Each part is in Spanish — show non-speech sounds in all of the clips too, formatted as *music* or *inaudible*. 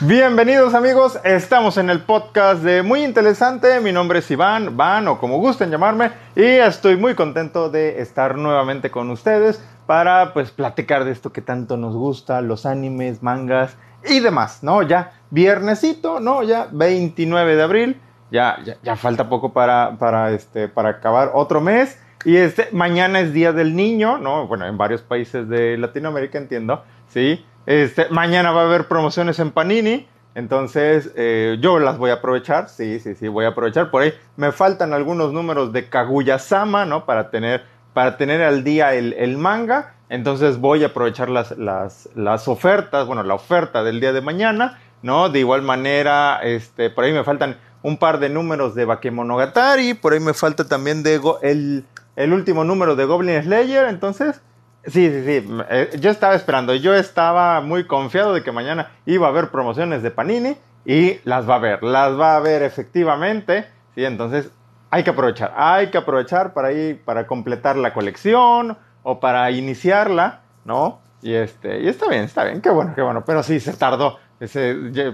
Bienvenidos amigos, estamos en el podcast de Muy Interesante, mi nombre es Iván, Van o como gusten llamarme y estoy muy contento de estar nuevamente con ustedes para pues platicar de esto que tanto nos gusta, los animes, mangas y demás, ¿no? Ya viernesito, ¿no? Ya 29 de abril, ya, ya, ya falta poco para, para, este, para acabar otro mes y este, mañana es Día del Niño, ¿no? Bueno, en varios países de Latinoamérica entiendo, ¿sí? Este, mañana va a haber promociones en Panini. Entonces, eh, yo las voy a aprovechar. Sí, sí, sí, voy a aprovechar. Por ahí me faltan algunos números de Kaguya-sama, ¿no? Para tener, para tener al día el, manga. Entonces, voy a aprovechar las, las, las, ofertas, bueno, la oferta del día de mañana, ¿no? De igual manera, este, por ahí me faltan un par de números de Bakemonogatari. Por ahí me falta también de el, el último número de Goblin Slayer. Entonces, Sí, sí, sí. Eh, yo estaba esperando. Yo estaba muy confiado de que mañana iba a haber promociones de Panini y las va a ver. Las va a ver efectivamente. Sí, entonces hay que aprovechar. Hay que aprovechar para ir, para completar la colección o para iniciarla, ¿no? Y este, y está bien, está bien. Qué bueno, qué bueno. Pero sí, se tardó.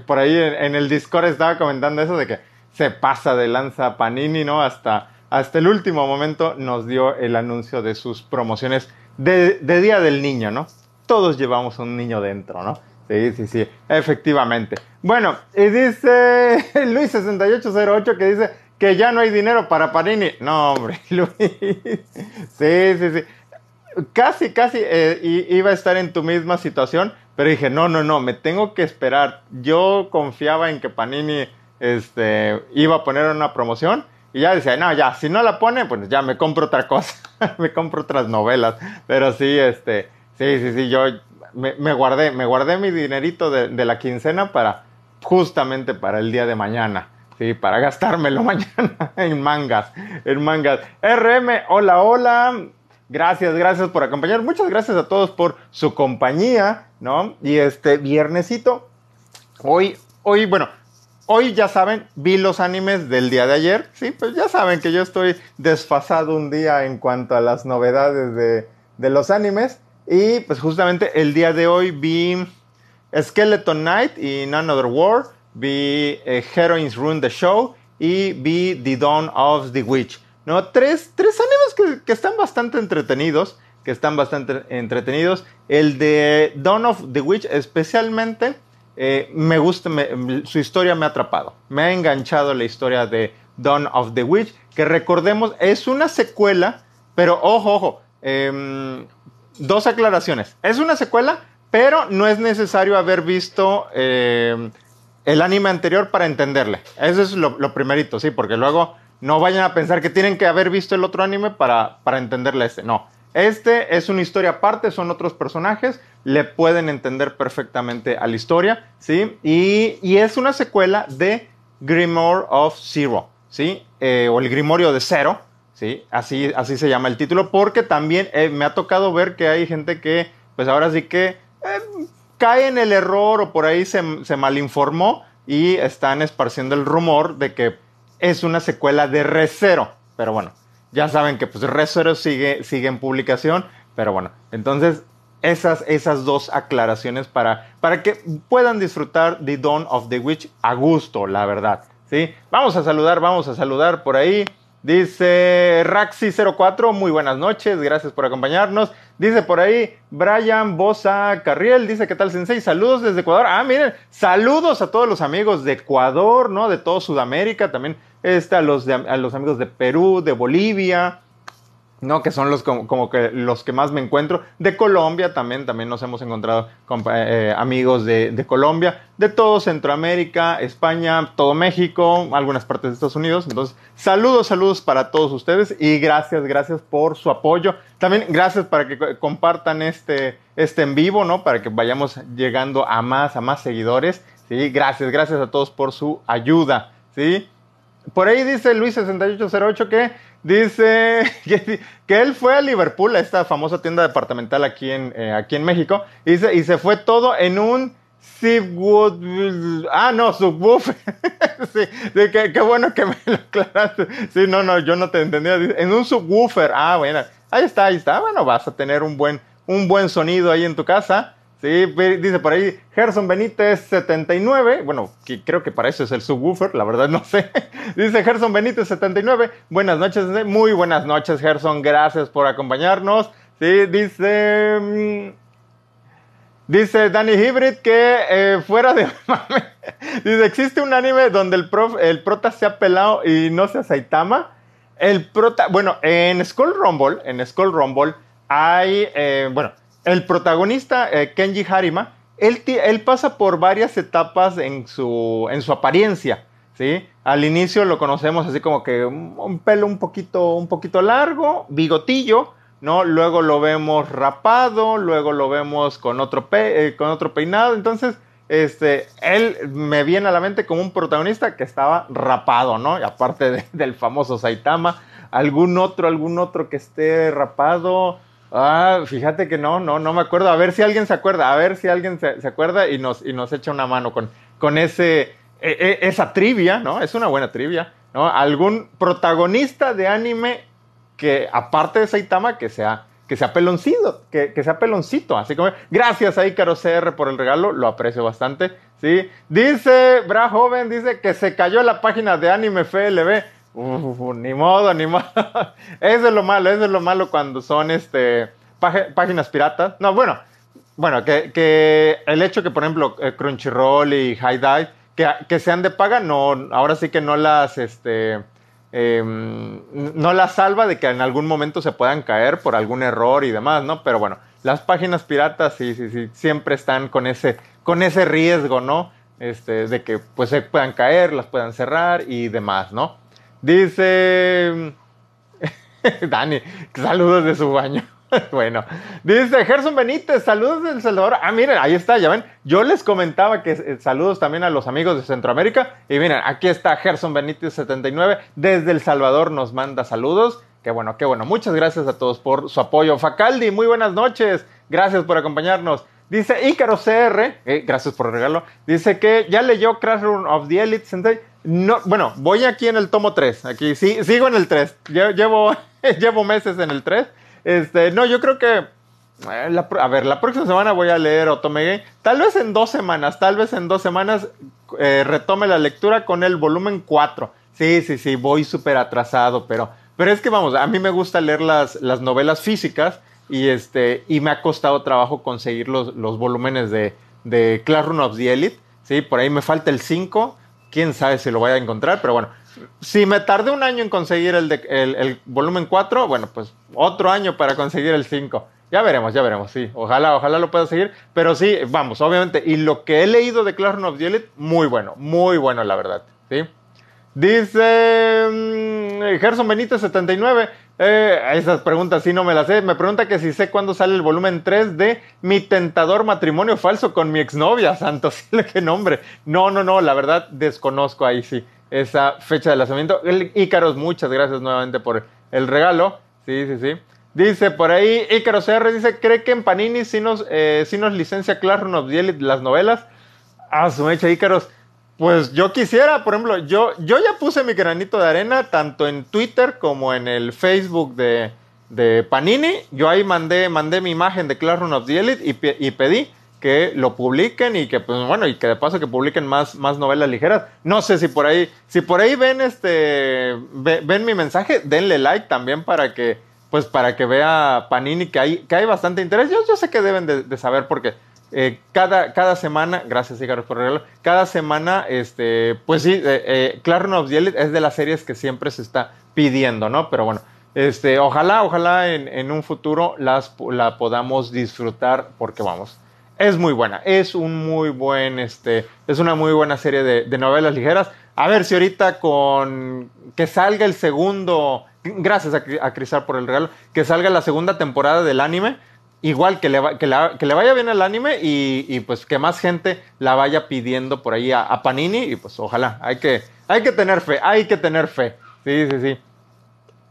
por ahí en, el Discord estaba comentando eso de que se pasa de lanza Panini, ¿no? Hasta, hasta el último momento nos dio el anuncio de sus promociones de, Día del Niño, ¿no? Todos llevamos un niño dentro, ¿no? Sí, sí, sí, efectivamente. Bueno, y dice *laughs* Luis6808 que dice que ya no hay dinero para Panini. No, hombre, *laughs* Luis. Sí, sí, sí. Casi, casi eh, iba a estar en tu misma situación, pero dije, no, no, no, me tengo que esperar. Yo confiaba en que Panini este, iba a poner una promoción y ya decía, no, ya, si no la pone, pues ya me compro otra cosa, *laughs* me compro otras novelas. Pero sí, este, sí, sí, sí, yo me, guardé, me guardé mi dinerito de, la quincena para, justamente para el día de mañana. Sí, para gastármelo *laughs* mañana en mangas, en mangas. RM, hola, hola. Gracias, gracias por acompañar. Muchas gracias a todos por su compañía, ¿no? Y este viernesito, hoy, hoy, bueno, Hoy ya saben, vi los animes del día de ayer, sí, pues ya saben que yo estoy desfasado un día en cuanto a las novedades de, los animes. Y pues justamente el día de hoy vi Skeleton Knight y None Other War, vi eh, Heroines Run the Show y vi The Dawn of the Witch. ¿no? Tres, tres animes que, que están bastante entretenidos, que están bastante entretenidos. El de Dawn of the Witch especialmente eh, me gusta, su historia me ha atrapado. Me ha enganchado la historia de Dawn of the Witch, que recordemos es una secuela, pero ojo, ojo, em, dos aclaraciones. Es una secuela, pero no es necesario haber visto em, el anime anterior para entenderle. Eso es lo, primerito, sí, porque luego no vayan a pensar que tienen que haber visto el otro anime para, para entenderle este. No, este es una historia aparte, son otros personajes, le pueden entender perfectamente a la historia, ¿sí? Y, es una secuela de Grimoire of Zero, ¿sí? Eh, o el Grimorio de Cero, ¿sí? Así, así se llama el título, porque también eh, me ha tocado ver que hay gente que, pues ahora sí que eh, cae en el error o por ahí se, se malinformó y están esparciendo el rumor de que es una secuela de Recero, pero bueno ya saben que pues Resero sigue, sigue en publicación, pero bueno, entonces esas, esas dos aclaraciones para, para que puedan disfrutar The Dawn of the Witch a gusto, la verdad. ¿sí? Vamos a saludar, vamos a saludar por ahí. Dice Raxi04, muy buenas noches, gracias por acompañarnos. Dice por ahí Brian Bosa Carriel, dice, ¿qué tal, Sensei? Saludos desde Ecuador. Ah, miren, saludos a todos los amigos de Ecuador, ¿no? De todo Sudamérica, también a, los a los amigos de Perú, de Bolivia, ¿no? Que son los como, que los que más me encuentro. De Colombia también, también nos hemos encontrado con eh, eh, amigos de, Colombia, de todo Centroamérica, España, todo México, algunas partes de Estados Unidos. Entonces, saludos, saludos para todos ustedes y gracias, gracias por su apoyo. También gracias para que compartan este, este en vivo, ¿no? Para que vayamos llegando a más, a más seguidores. Sí, gracias, gracias a todos por su ayuda. ¿sí? Por ahí dice Luis6808 que dice *laughs* que, él fue a Liverpool, a esta famosa tienda departamental aquí en, eh, aquí en México, y se, y se fue todo en un Subwoofer. Ah, no, subwoofer. *laughs* sí, qué, bueno que me lo aclaraste. Sí, no, no, yo no te entendía. En un subwoofer. Ah, bueno, ahí está, ahí está. Bueno, vas a tener un buen, un buen sonido ahí en tu casa. Sí, dice por ahí Gerson Benítez 79. Bueno, creo que para eso es el subwoofer, la verdad no sé. *laughs* dice Gerson Benítez 79. Buenas noches, muy buenas noches, Gerson. Gracias por acompañarnos. Sí, dice. Mm, dice Danny Hybrid que eh, fuera de. *laughs* dice: ¿existe un anime donde el, prof, el prota se ha pelado y no se Saitama? El prota. Bueno, en Skull Rumble, en Skull Rumble hay. Eh, bueno el protagonista, eh, Kenji Harima, él, pasa por varias etapas en su, en su apariencia, ¿sí? Al inicio lo conocemos así como que un, pelo un poquito, un poquito largo, bigotillo, ¿no? Luego lo vemos rapado, luego lo vemos con otro, eh, con otro peinado, entonces... Este, él me viene a la mente como un protagonista que estaba rapado, ¿no? Y aparte del famoso Saitama, algún otro, algún otro que esté rapado, Ah, fíjate que no, no, no me acuerdo. A ver si alguien se acuerda, a ver si alguien se, acuerda y nos, y nos echa una mano con, con ese, e, e, esa trivia, ¿no? Es una buena trivia, ¿no? Algún protagonista de anime que, aparte de Saitama, que sea, que sea peloncito, que, que sea peloncito. Así como, gracias a Icaro CR por el regalo, lo aprecio bastante, ¿sí? Dice, Bra Joven, dice que se cayó la página de Anime FLB ni modo, ni modo. *laughs* eso es lo malo, eso es lo malo cuando son este, páginas piratas. No, bueno, bueno, que, el hecho que, por ejemplo, eh, Crunchyroll y High Dive, que, que, sean de paga, no, ahora sí que no las, este, em, no las salva de que en algún momento se puedan caer por algún error y demás, ¿no? Pero bueno, las páginas piratas sí, sí, sí, siempre están con ese, con ese riesgo, ¿no? Este, de que pues se puedan caer, las puedan cerrar y demás, ¿no? Dice. *laughs* Dani, saludos de su baño. *laughs* bueno, dice Gerson Benítez, saludos del Salvador. Ah, miren, ahí está, ya ven. Yo les comentaba que eh, saludos también a los amigos de Centroamérica. Y miren, aquí está Gerson Benítez 79. Desde El Salvador nos manda saludos. Qué bueno, qué bueno. Muchas gracias a todos por su apoyo. Facaldi, muy buenas noches. Gracias por acompañarnos. Dice Ícaro CR, eh, gracias por el regalo. Dice que ya leyó Crash Room of the Elite Sensei. No, bueno, voy aquí en el tomo 3. Aquí sí, sigo en el 3. Llevo, *laughs* llevo meses en el 3. Este, no, yo creo que. Eh, a ver, la próxima semana voy a leer Otome Tal vez en dos semanas, tal vez en dos semanas eh, retome la lectura con el volumen 4. Sí, sí, sí, voy súper atrasado, pero, pero es que vamos, a mí me gusta leer las, las novelas físicas y, este, y me ha costado trabajo conseguir los, los volúmenes de, de Classroom of the Elite. Sí, por ahí me falta el 5 quién sabe si lo voy a encontrar, pero bueno, si me tardé un año en conseguir el, volumen 4, bueno, pues otro año para conseguir el 5. Ya veremos, ya veremos, sí. Ojalá, ojalá lo pueda seguir. Pero sí, vamos, obviamente. Y lo que he leído de Clash of the muy bueno, muy bueno, la verdad. ¿sí? Dice mm, Gerson Benítez 79. Eh, esas preguntas sí no me las sé. Me pregunta que si sé cuándo sale el volumen 3 de Mi tentador matrimonio falso con mi exnovia. *laughs* Santo qué nombre. No, no, no, la verdad desconozco ahí sí esa fecha de lanzamiento. Ícaros, muchas gracias nuevamente por el regalo. Sí, sí, sí. Dice por ahí, Ícaros CR dice, ¿cree que en Panini si nos, eh, nos licencia Classroom of las novelas? Ah, su mecha, Ícaros. Pues yo quisiera, por ejemplo, yo, yo ya puse mi granito de arena tanto en Twitter como en el Facebook de, Panini. Yo ahí mandé, mandé mi imagen de Classroom of the Elite y, pedí que lo publiquen y que, pues bueno, y que de paso que publiquen más, más novelas ligeras. No sé si por ahí, si por ahí ven este, ven mi mensaje, denle like también para que, pues para que vea Panini que hay, que hay bastante interés. Yo, yo sé que deben de, de saber porque eh, cada, cada semana, gracias Icarus por regalo, cada semana, este, pues sí, eh, eh of the Elite es de las series que siempre se está pidiendo, ¿no? Pero bueno, este, ojalá, ojalá en, un futuro las, la podamos disfrutar porque vamos, es muy buena, es un muy buen, este, es una muy buena serie de, novelas ligeras. A ver si ahorita con que salga el segundo, gracias a, a Crisal por el regalo, que salga la segunda temporada del anime igual que le, que, le vaya bien el anime y, pues que más gente la vaya pidiendo por ahí a, Panini y pues ojalá, hay que, hay que tener fe, hay que tener fe. Sí, sí, sí.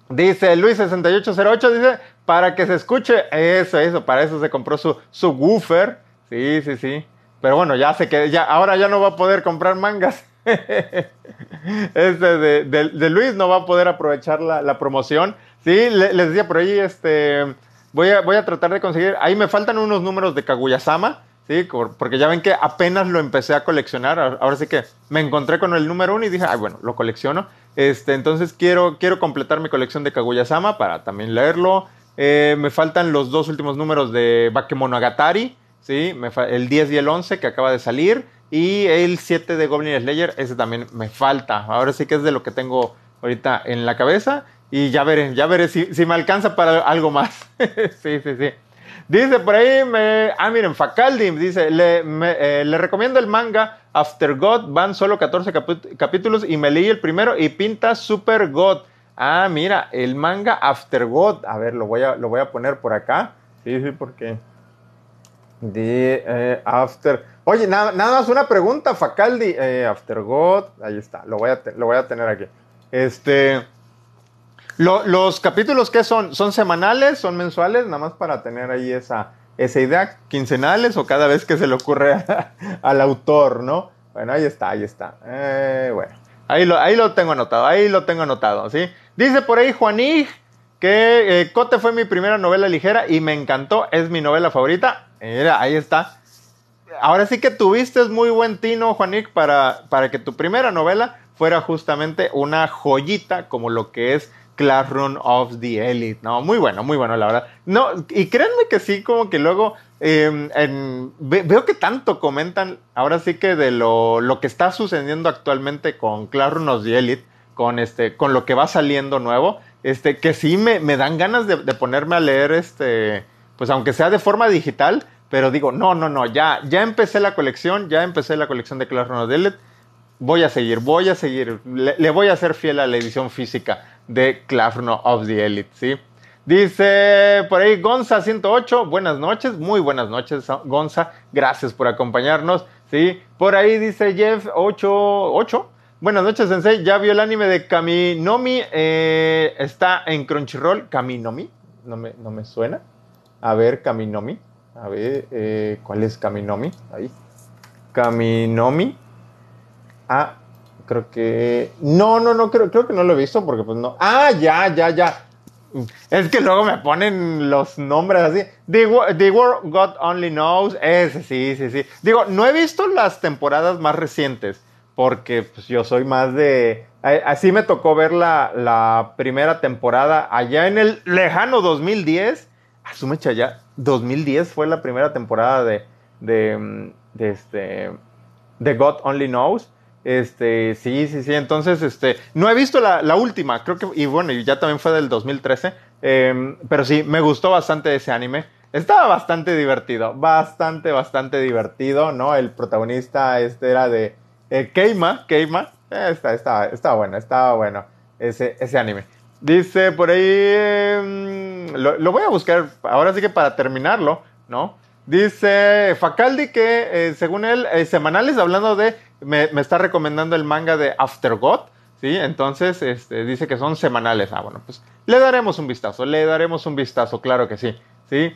Dice Luis6808, dice, para que se escuche, eso, eso, para eso se compró su, su woofer. Sí, sí, sí. Pero bueno, ya sé que ya, ahora ya no va a poder comprar mangas. *laughs* este de, de, Luis no va a poder aprovechar la, la promoción. Sí, les decía por ahí, este Voy a, voy a tratar de conseguir. Ahí me faltan unos números de Kaguya-sama. ¿sí? Porque ya ven que apenas lo empecé a coleccionar, ahora sí que me encontré con el número uno y dije, ay, bueno, lo colecciono. Este, entonces quiero, quiero completar mi colección de Kaguya-sama para también leerlo. Eh, me faltan los dos últimos números de Bakemonogatari, ¿sí? el 10 y el 11 que acaba de salir. Y el 7 de Goblin Slayer, ese también me falta. Ahora sí que es de lo que tengo ahorita en la cabeza. Y ya veré, ya veré si, si me alcanza para algo más. *laughs* sí, sí, sí. Dice por ahí, me, ah, miren, Facaldi dice, le, eh, le recomiendo el manga After God, van solo 14 capítulos y me leí el primero y pinta Super God. Ah, mira, el manga After God, a ver, lo voy a, lo voy a poner por acá. Sí, sí, porque... De eh, After... Oye, nada, nada, más una pregunta, Facaldi. Eh, after God, ahí está, lo voy, a lo voy a tener aquí. Este... ¿Los capítulos qué son? ¿Son semanales? ¿Son mensuales? Nada más para tener ahí esa, esa idea. ¿Quincenales o cada vez que se le ocurre *laughs* al autor, no? Bueno, ahí está, ahí está. Eh, bueno, ahí lo, ahí lo tengo anotado, ahí lo tengo anotado, ¿sí? Dice por ahí Juanig que eh, Cote fue mi primera novela ligera y me encantó, es mi novela favorita. Mira, ahí está. Ahora sí que tuviste muy buen tino, Juanig, para, para que tu primera novela fuera justamente una joyita como lo que es Classroom of the Elite, ¿no? Muy bueno, muy bueno, la verdad. No, y créanme que sí, como que luego em, veo que tanto comentan, ahora sí que de lo, lo, que está sucediendo actualmente con Classroom of the Elite, con, este, con lo que va saliendo nuevo, este, que sí me, me dan ganas de, ponerme a leer, este, pues aunque sea de forma digital, pero digo, no, no, no, ya, ya empecé la colección, ya empecé la colección de Classroom of the Elite, voy a seguir, voy a seguir, le, le voy a hacer fiel a la edición física de Clafno of the Elite, ¿sí? Dice por ahí Gonza 108, buenas noches, muy buenas noches Gonza, gracias por acompañarnos, ¿sí? Por ahí dice Jeff 88, buenas noches Sensei, ya vio el anime de Kaminomi, eh, está en Crunchyroll, Kaminomi, no me, no me suena, a ver Kaminomi, a ver, eh, ¿cuál es Kaminomi? Ahí, Kaminomi, ah, creo que. No, no, no, creo, creo que no lo he visto porque pues no. Ah, ya, ya, ya. Es que luego me ponen los nombres así. The, World God Only Knows. Ese, sí, sí, sí. Digo, no he visto las temporadas más recientes. Porque pues, yo soy más de. Así me tocó ver la, la primera temporada allá en el lejano 2010. Asumecha ya. 2010 fue la primera temporada de. de, de este. De God Only Knows. Este, sí, sí, sí. Entonces, este, no he visto la, última, creo que, y bueno, ya también fue del 2013. Em, pero sí, me gustó bastante ese anime. Estaba bastante divertido, bastante, bastante divertido, ¿no? El protagonista este era de eh, Keima, Keima. Eh, está, está, está bueno, estaba bueno ese, ese anime. Dice por ahí, em, lo, voy a buscar ahora sí que para terminarlo, ¿no? Dice Facaldi que eh, según él, semanales hablando de me, está recomendando el manga de After God, ¿sí? Entonces, este, dice que son semanales. Ah, bueno, pues le daremos un vistazo, le daremos un vistazo, claro que sí, ¿sí?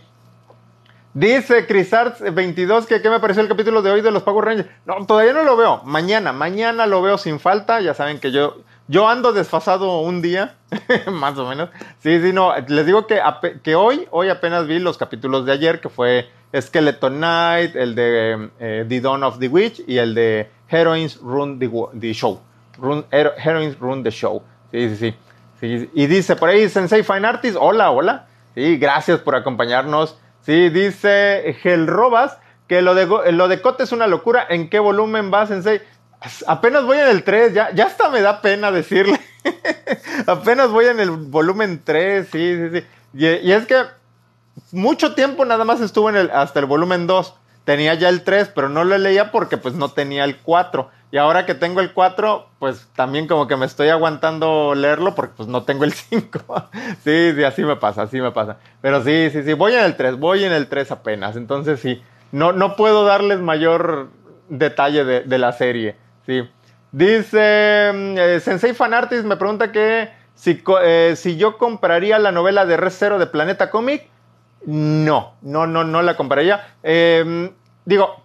Dice Crisarts22 que qué me pareció el capítulo de hoy de los Power Rangers. No, todavía no lo veo. Mañana, mañana lo veo sin falta. Ya saben que yo, yo ando desfasado un día, *laughs* más o menos. Sí, sí, no. Les digo que, que hoy, hoy apenas vi los capítulos de ayer, que fue Skeleton Knight, el de eh, The Dawn of the Witch y el de Heroines Run the, Show. Run, Heroines Run the Show. Sí, sí, sí, Y dice por ahí Sensei Fine Artist, hola, hola. Sí, gracias por acompañarnos. Sí, dice Gel Robas que lo de, lo de Cote es una locura. ¿En qué volumen va, Sensei? Apenas voy en el 3, ya, ya hasta me da pena decirle. *laughs* Apenas voy en el volumen 3, sí, sí, sí. Y, es que mucho tiempo nada más estuvo en el, hasta el volumen 2 tenía ya el 3, pero no lo leía porque pues no tenía el 4. Y ahora que tengo el 4, pues también como que me estoy aguantando leerlo porque pues no tengo el *laughs* 5. sí, sí, así me pasa, así me pasa. Pero sí, sí, sí, voy en el 3, voy en el 3 apenas. Entonces sí, no, no puedo darles mayor detalle de, la serie. Sí. Dice mm, eh, Sensei Fanartis me pregunta que si, eh, si yo compraría la novela de Red Zero de Planeta Comic. No, no, no, no la compraría. Em, digo,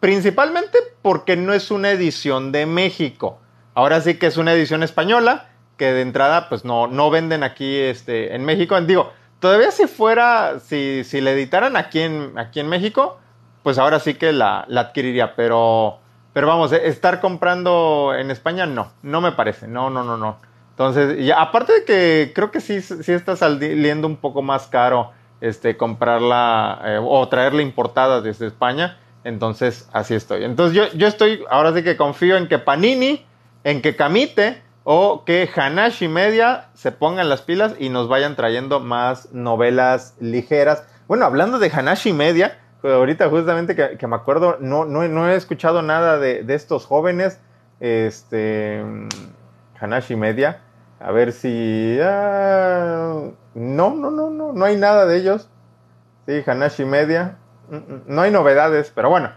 principalmente porque no es una edición de México. Ahora sí que es una edición española, que de entrada pues no, no venden aquí este, en México. Digo, todavía si fuera, si, si la editaran aquí en, aquí en México, pues ahora sí que la, la adquiriría, pero, pero vamos, eh, estar comprando en España no, no me parece, no, no, no, no. Entonces, aparte de que creo que sí, sí está saliendo un poco más caro este, comprarla eh, o traerla importada desde España, entonces así estoy. Entonces yo, yo estoy, ahora sí que confío en que Panini, en que Kamite o que Hanashi Media se pongan las pilas y nos vayan trayendo más novelas ligeras. Bueno, hablando de Hanashi Media, ahorita justamente que, me acuerdo, no, no, he escuchado nada de, de estos jóvenes, este, Hanashi Media. A ver si... Ah, no, no, no, no, no hay nada de ellos. Sí, Hanashi Media. Mm, mm, no hay novedades, pero bueno.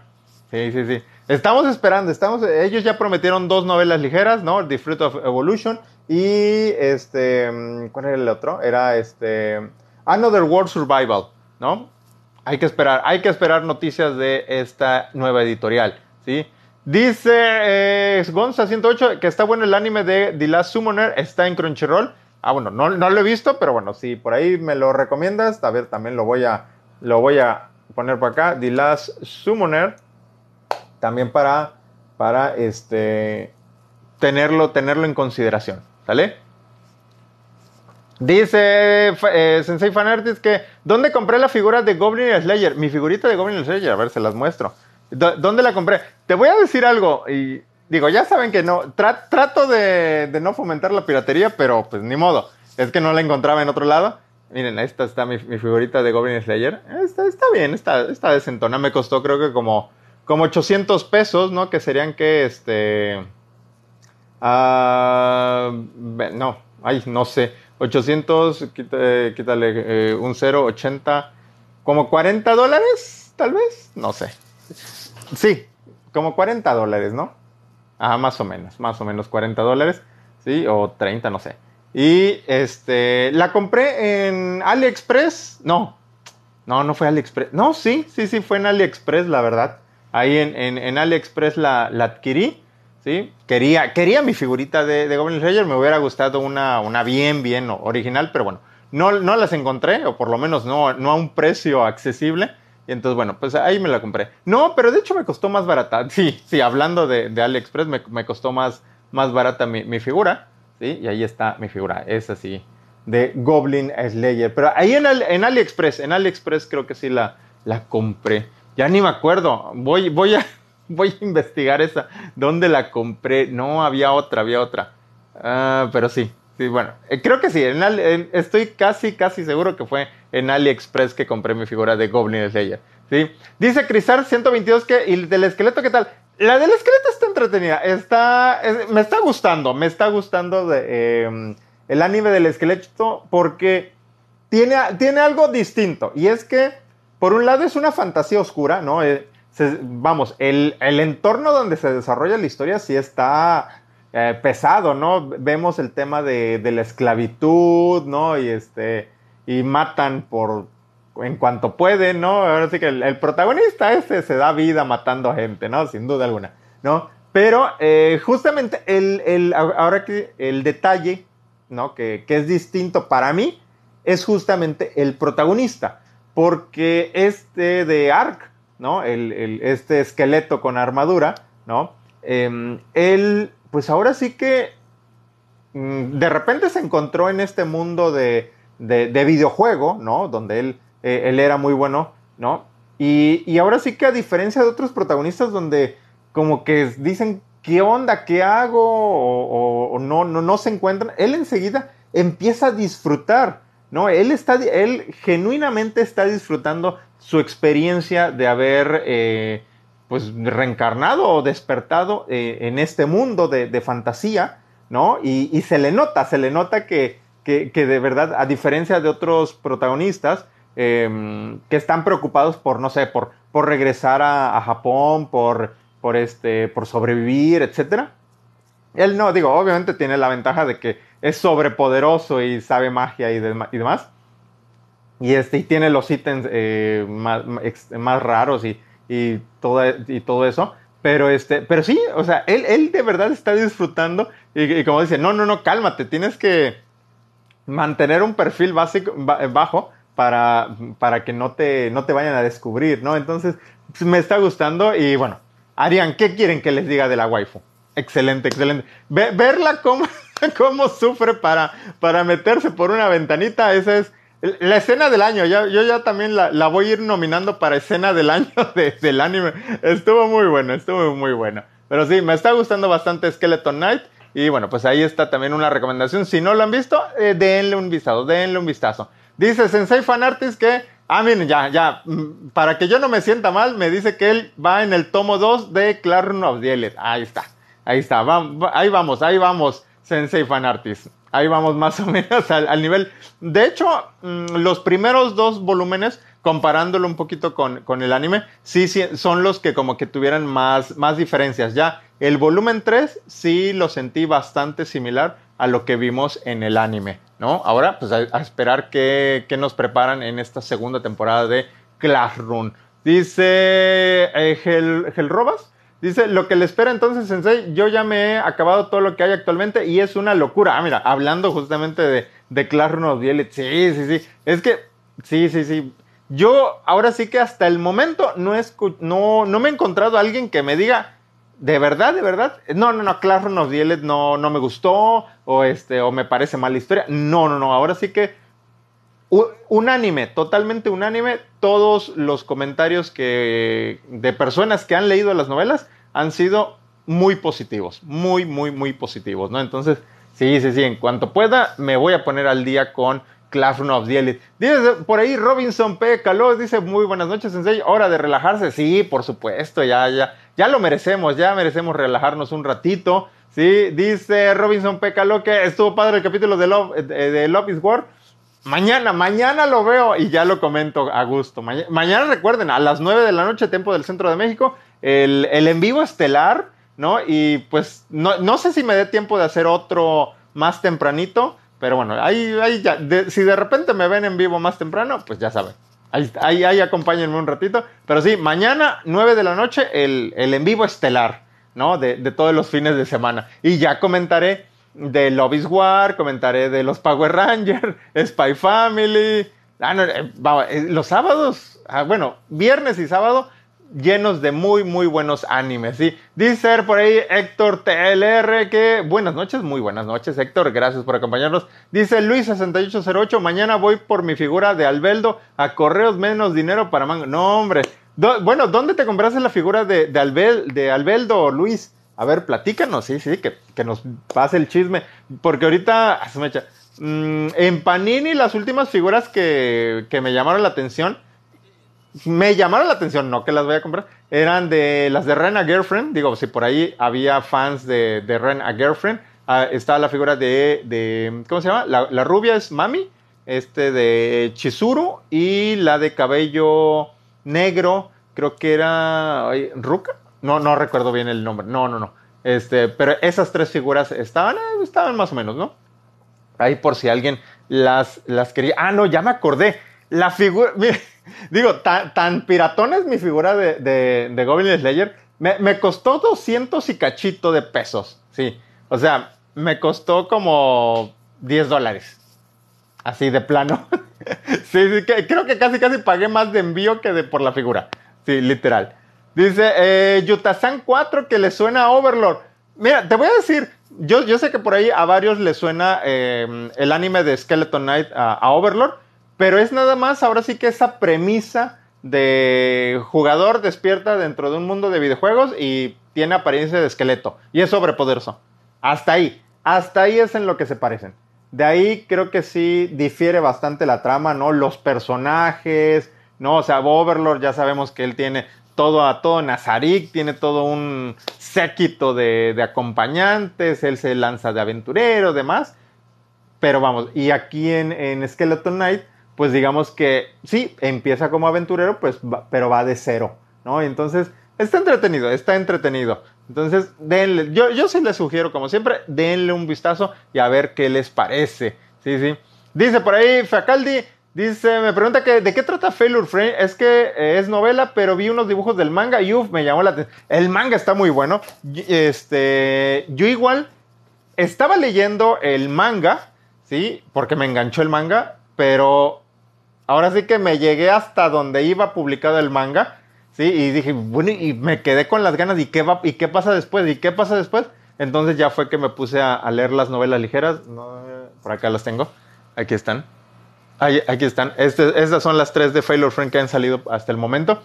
Sí, sí, sí. Estamos esperando, estamos, ellos ya prometieron dos novelas ligeras, ¿no? The Fruit of Evolution y este, mm, ¿cuál era el otro? Era este, Another World Survival, ¿no? Hay que esperar, hay que esperar noticias de esta nueva editorial, ¿sí? Dice eh, Gonza108 que está bueno el anime de The Last Summoner, está en Crunchyroll. Ah, bueno, no, lo he visto, pero bueno, si por ahí me lo recomiendas, a ver, también lo voy a, lo voy a poner por acá. The Last Summoner, también para, para este, tenerlo, tenerlo en consideración, ¿sale? Dice eh, Sensei Fanartist que, ¿dónde compré la figura de Goblin Slayer? Mi figurita de Goblin Slayer, a ver, se las muestro. ¿Dónde la compré? Te voy a decir algo y digo, ya saben que no, trato de, no fomentar la piratería, pero pues ni modo. Es que no la encontraba en otro lado. Miren, esta está mi, figurita de Goblin Slayer. Está, está bien, está, está desentona. Me costó creo que como, como 800 pesos, ¿no? Que serían que este... Ah, no, ay, no sé. 800, quítale, quítale un 0, 80, como 40 dólares, tal vez, no sé. Sí, como 40 dólares, ¿no? Ah, más o menos, más o menos 40 dólares, ¿sí? O 30, no sé. Y este, la compré en AliExpress. No, no, no fue AliExpress. No, sí, sí, sí, fue en AliExpress, la verdad. Ahí en, en, AliExpress la, la, adquirí, ¿sí? Quería, quería mi figurita de, de Goblin Slayer, me hubiera gustado una, una bien, bien original, pero bueno, no, no las encontré, o por lo menos no, no a un precio accesible. Y entonces, bueno, pues ahí me la compré. No, pero de hecho me costó más barata. *laughs* Sí, sí, hablando de, de AliExpress, me, me, costó más, más barata mi, mi, figura. Sí, y ahí está mi figura. Es así, de Goblin Slayer. Pero ahí en, en AliExpress, en AliExpress creo que sí la, la compré. Ya ni me acuerdo. Voy, voy, a, voy a investigar esa. ¿Dónde la compré? No, había otra, había otra. Uh, pero sí, sí, bueno. Eh, creo que sí. En, estoy casi, casi seguro que fue en AliExpress que compré mi figura de Goblin Slayer. ¿sí? Dice Crisar 122 que, ¿y del esqueleto qué tal? La del esqueleto está entretenida, está, me está gustando, me está gustando de, em, el anime del esqueleto porque tiene, tiene algo distinto y es que por un lado es una fantasía oscura, ¿no? Eh, vamos, el, el, entorno donde se desarrolla la historia sí está eh, pesado, ¿no? Vemos el tema de, de la esclavitud, ¿no? Y este y matan por en cuanto pueden, ¿no? Ahora sí que el, protagonista ese se da vida matando a gente, ¿no? Sin duda alguna, ¿no? Pero eh, justamente el, el, ahora que el detalle, ¿no? Que, que, es distinto para mí, es justamente el protagonista. Porque este de Ark, ¿no? El, este esqueleto con armadura, ¿no? Em, él, pues ahora sí que mm, de repente se encontró en este mundo de, de, videojuego, ¿no? Donde él, eh, él era muy bueno, ¿no? Y, y, ahora sí que a diferencia de otros protagonistas donde como que dicen, ¿qué onda? ¿Qué hago? O, no, no, no se encuentran, él enseguida empieza a disfrutar, ¿no? Él, está, él genuinamente está disfrutando su experiencia de haber... Eh, pues reencarnado o despertado eh, en este mundo de, de fantasía, ¿no? Y, se le nota, se le nota que, que, de verdad, a diferencia de otros protagonistas, em, que están preocupados por, no sé, por, por regresar a, Japón, por, por, este, por sobrevivir, etc. Él no, digo, obviamente tiene la ventaja de que es sobrepoderoso y sabe magia y, demás. Y, este, y tiene los ítems eh, más, raros y, y, todo, y todo eso. Pero, este, pero sí, o sea, él, él de verdad está disfrutando y, como dice, no, no, no, cálmate, tienes que, mantener un perfil básico, bajo para, para que no te, no te vayan a descubrir, ¿no? Entonces, me está gustando y bueno, Arián, ¿qué quieren que les diga de la waifu? Excelente, excelente. verla cómo, *laughs* cómo sufre para, para meterse por una ventanita, esa es la escena del año. Yo ya también la, voy a ir nominando para escena del año *laughs* del anime. Estuvo muy bueno, estuvo muy bueno. Pero sí, me está gustando bastante Skeleton Knight. Y bueno, pues ahí está también una recomendación. Si no lo han visto, eh, denle un vistazo, denle un vistazo. Dice Sensei Fanartist que, ah, miren, ya, ya, mm, para que yo no me sienta mal, me dice que él va en el tomo 2 de Clarn of the Ahí está, ahí está, ahí vamos, ahí vamos, Sensei Fanartist. Ahí vamos más o menos al, nivel. De hecho, mm, los primeros dos volúmenes, comparándolo un poquito con, con, el anime, sí, sí, son los que como que tuvieran más, más diferencias. Ya el volumen 3 sí lo sentí bastante similar a lo que vimos en el anime, ¿no? Ahora, pues a, esperar qué, nos preparan en esta segunda temporada de Classroom. Dice eh, Gel, Robas. Dice, lo que le espera entonces, Sensei, yo ya me he acabado todo lo que hay actualmente y es una locura. Ah, mira, hablando justamente de, de Classroom of Sí, sí, sí. Es que, sí, sí, sí. Yo ahora sí que hasta el momento no, no, no me he encontrado a alguien que me diga, ¿De verdad, de verdad? No, no, no, Classroom of no, no me gustó o, este, o me parece mala historia. No, no, no, ahora sí que unánime, totalmente unánime, todos los comentarios que, de personas que han leído las novelas han sido muy positivos, muy, muy, muy positivos, ¿no? Entonces, sí, sí, sí, en cuanto pueda, me voy a poner al día con Classroom of the Elite. Dice por ahí Robinson P. Caló, dice muy buenas noches, Sensei. Hora de relajarse. Sí, por supuesto, ya, ya, ya lo merecemos, ya merecemos relajarnos un ratito. Sí, dice Robinson P. Caló que estuvo padre el capítulo de Love, eh, de Love is War. Mañana, mañana lo veo y ya lo comento a gusto. mañana recuerden, a las 9 de la noche, tiempo del centro de México, el, el en vivo estelar, ¿no? Y pues no, no sé si me dé tiempo de hacer otro más tempranito pero bueno, ahí, ahí ya, si de repente me ven en vivo más temprano, pues ya saben. Ahí, ahí, ahí acompáñenme un ratito. Pero sí, mañana, 9 de la noche, el, el en vivo estelar, ¿no? De, de, todos los fines de semana. Y ya comentaré de Lobby's War, comentaré de los Power Rangers, *laughs* Spy Family. Ah, no, eh, eh, los sábados, ah, bueno, viernes y sábado llenos de muy, muy buenos animes. ¿sí? Dice por ahí Héctor TLR que buenas noches, muy buenas noches Héctor, gracias por acompañarnos. Dice Luis6808, mañana voy por mi figura de Albeldo a correos menos dinero para mango. No, hombre. bueno, ¿dónde te compraste la figura de, de, de Albeldo, Luis? A ver, platícanos, sí, sí, que, nos pase el chisme. Porque ahorita, ah, mm, en Panini las últimas figuras que, me llamaron la atención me llamaron la atención, no que las voy a comprar, eran de las de Ren a Girlfriend. Digo, si por ahí había fans de, de Ren a Girlfriend, ah, está la figura de, ¿cómo se llama? La, rubia es Mami, este de Chizuru y la de cabello negro, creo que era Ruka. No, no recuerdo bien el nombre. No, no, no. Este, pero esas tres figuras estaban, eh, estaban más o menos, ¿no? Ahí por si alguien las, las quería. Ah, no, ya me acordé. La figura, *laughs* Digo, tan, piratón es mi figura de, de, Goblin Slayer. Me, costó 200 y cachito de pesos. Sí. O sea, me costó como 10 dólares. Así de plano. *laughs* sí, sí, creo que casi casi pagué más de envío que de por la figura. Sí, literal. Dice eh, Yutasan 4 que le suena a Overlord. Mira, te voy a decir, yo, yo sé que por ahí a varios le suena eh, el anime de Skeleton Knight a Overlord. Pero es nada más ahora sí que esa premisa de jugador despierta dentro de un mundo de videojuegos y tiene apariencia de esqueleto y es sobrepoderoso. Hasta ahí, hasta ahí es en lo que se parecen. De ahí creo que sí difiere bastante la trama, ¿no? Los personajes, ¿no? O sea, Overlord ya sabemos que él tiene todo a todo Nazarik, tiene todo un séquito de, de acompañantes, él se lanza de aventurero, demás. Pero vamos, y aquí en, en Skeleton Knight pues digamos que sí, empieza como aventurero, pues, pero va de cero, ¿no? Entonces, está entretenido, está entretenido. Entonces, denle, yo, yo sí les sugiero, como siempre, denle un vistazo y a ver qué les parece. Sí, sí. Dice por ahí, Facaldi, dice, me pregunta que, de qué trata Failure Frame. Es que eh, es novela, pero vi unos dibujos del manga y uff, me llamó la atención. El manga está muy bueno. Este, yo igual estaba leyendo el manga, ¿sí? Porque me enganchó el manga, pero ahora sí que me llegué hasta donde iba publicado el manga ¿sí? Y dije, bueno, y me quedé con las ganas, ¿y qué, va, y qué pasa después? ¿Y qué pasa después? Entonces ya fue que me puse a, leer las novelas ligeras. por acá las tengo. Aquí están. Aquí están. Este, estas son las tres de Failure Friend que han salido hasta el momento.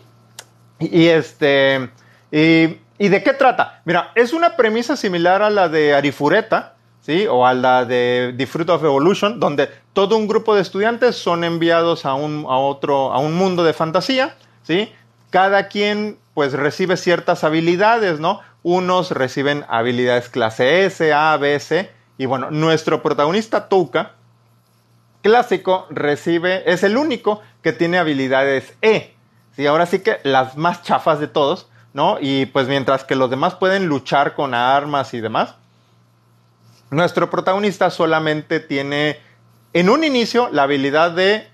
Y, este. Y, de qué trata? Mira, es una premisa similar a la de Arifureta, ¿sí? O a la de The Fruit of Evolution, donde todo un grupo de estudiantes son enviados a un, a otro, a un mundo de fantasía, ¿sí? Cada quien pues recibe ciertas habilidades, ¿no? Unos reciben habilidades clase S, A, B, C. Y bueno, nuestro protagonista Touka, clásico, recibe, es el único que tiene habilidades E. ¿sí? Ahora sí que las más chafas de todos, ¿no? Y pues mientras que los demás pueden luchar con armas y demás, nuestro protagonista solamente tiene en un inicio la habilidad de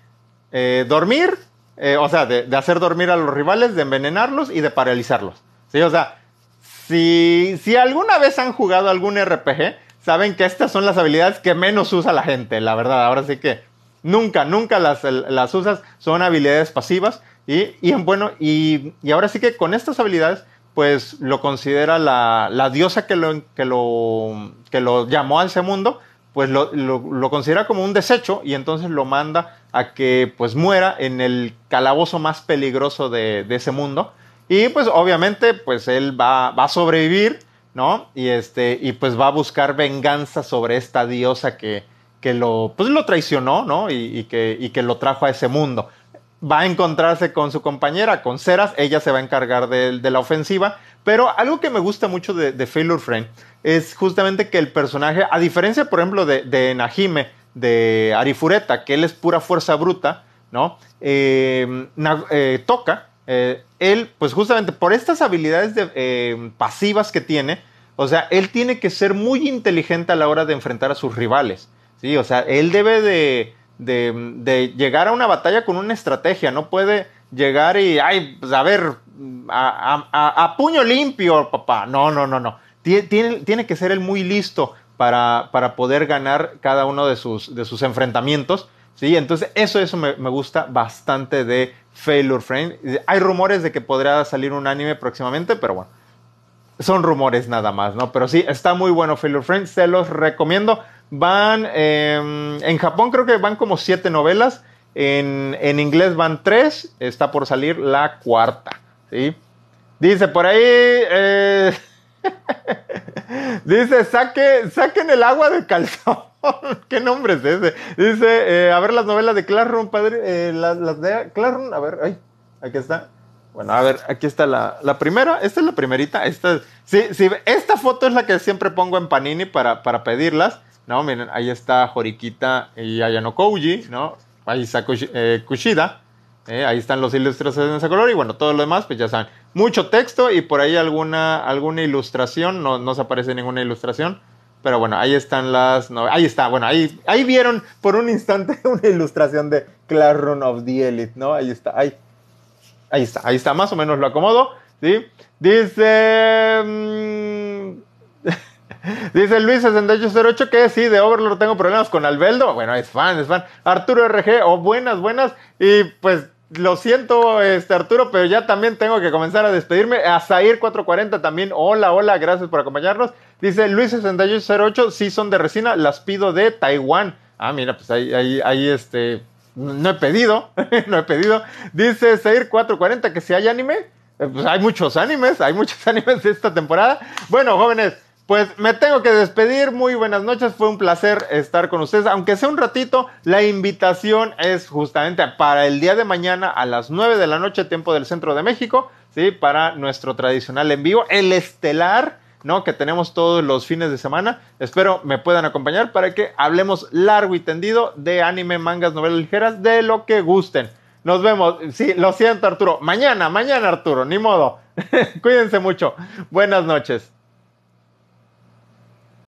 eh, dormir, eh, o sea, de, hacer dormir a los rivales, de envenenarlos y de paralizarlos. O sea, si, si alguna vez han jugado algún RPG, saben que estas son las habilidades que menos usa la gente, la verdad. Ahora sí que nunca, nunca las, las usas, son habilidades pasivas. Y, y bueno, y, y ahora sí que con estas habilidades pues lo considera la, diosa que lo, que, lo, que lo llamó a ese mundo, pues lo, considera como un desecho y entonces lo manda a que pues muera en el calabozo más peligroso de, ese mundo. Y pues obviamente pues él va, va, a sobrevivir, ¿no? Y, este, y pues va a buscar venganza sobre esta diosa que, que lo, pues lo traicionó, ¿no? Y, que, y que lo trajo a ese mundo va a encontrarse con su compañera, con Ceras, ella se va a encargar de, la ofensiva, pero algo que me gusta mucho de, de, Failure Frame es justamente que el personaje, a diferencia, por ejemplo, de, de Najime, de Arifureta, que él es pura fuerza bruta, ¿no? Eh, eh, toca, eh, él, pues justamente por estas habilidades pasivas que tiene, o sea, él tiene que ser muy inteligente a la hora de enfrentar a sus rivales, ¿sí? O sea, él debe de de, llegar a una batalla con una estrategia. No puede llegar y, ay, pues a ver, a, puño limpio, papá. No, no, no, no. Tiene, que ser él muy listo para, poder ganar cada uno de de sus enfrentamientos. ¿Sí? Entonces, eso, eso me, me, gusta bastante de Failure Frame. Hay rumores de que podrá salir un anime próximamente, pero bueno, son rumores nada más, ¿no? Pero sí, está muy bueno Failure Frame, se los recomiendo. Van, em, en Japón creo que van como siete novelas, en, inglés van tres, está por salir la cuarta, ¿sí? Dice por ahí, eh, *laughs* dice, saque, saquen el agua de calzón. *laughs* ¿Qué nombre es ese? Dice, eh, a ver las novelas de Classroom, padre, eh, las, de Classroom, a ver, ay, aquí está. Bueno, a ver, aquí está la, la, primera. Esta es la primerita. Esta, sí, sí, esta foto es la que siempre pongo en Panini para, para pedirlas. ¿no? Miren, ahí está Horikita y Ayano Kouji, ¿no? Ahí está eh, Kushida. ¿Eh? ahí están los ilustraciones ese color. Y bueno, todo lo demás, pues ya saben. Mucho texto y por ahí alguna, alguna ilustración. No, no se aparece ninguna ilustración. Pero bueno, ahí están las. Ahí está, bueno, ahí, ahí vieron por un instante *laughs* una ilustración de Classroom of the Elite, ¿no? Ahí está, ahí, ahí está, ahí está, más o menos lo acomodo, ¿sí? Dice. Mm, *laughs* Dice Luis 6808 que sí, de Overlord tengo problemas con Albeldo. Bueno, es fan, es fan. Arturo RG, oh, buenas, buenas. Y pues lo siento, este Arturo, pero ya también tengo que comenzar a despedirme. A Zair 440 también, hola, hola, gracias por acompañarnos. Dice Luis 6808, sí son de resina, las pido de Taiwán. Ah, mira, pues ahí, ahí, ahí este, no he pedido, *laughs* no he pedido. Dice Zair 440 que si hay anime. Eh, pues hay muchos animes, hay muchos *laughs* animes de esta temporada. Bueno, jóvenes, pues me tengo que despedir. Muy buenas noches. Fue un placer estar con ustedes. Aunque sea un ratito, la invitación es justamente para el día de mañana a las 9 de la noche, tiempo del centro de México, ¿sí? Para nuestro tradicional en vivo, el estelar, ¿no? Que tenemos todos los fines de semana. Espero me puedan acompañar para que hablemos largo y tendido de anime, mangas, novelas ligeras, de lo que gusten. Nos vemos. Sí, lo siento, Arturo. Mañana, mañana, Arturo. Ni modo. *laughs* Cuídense mucho. Buenas noches.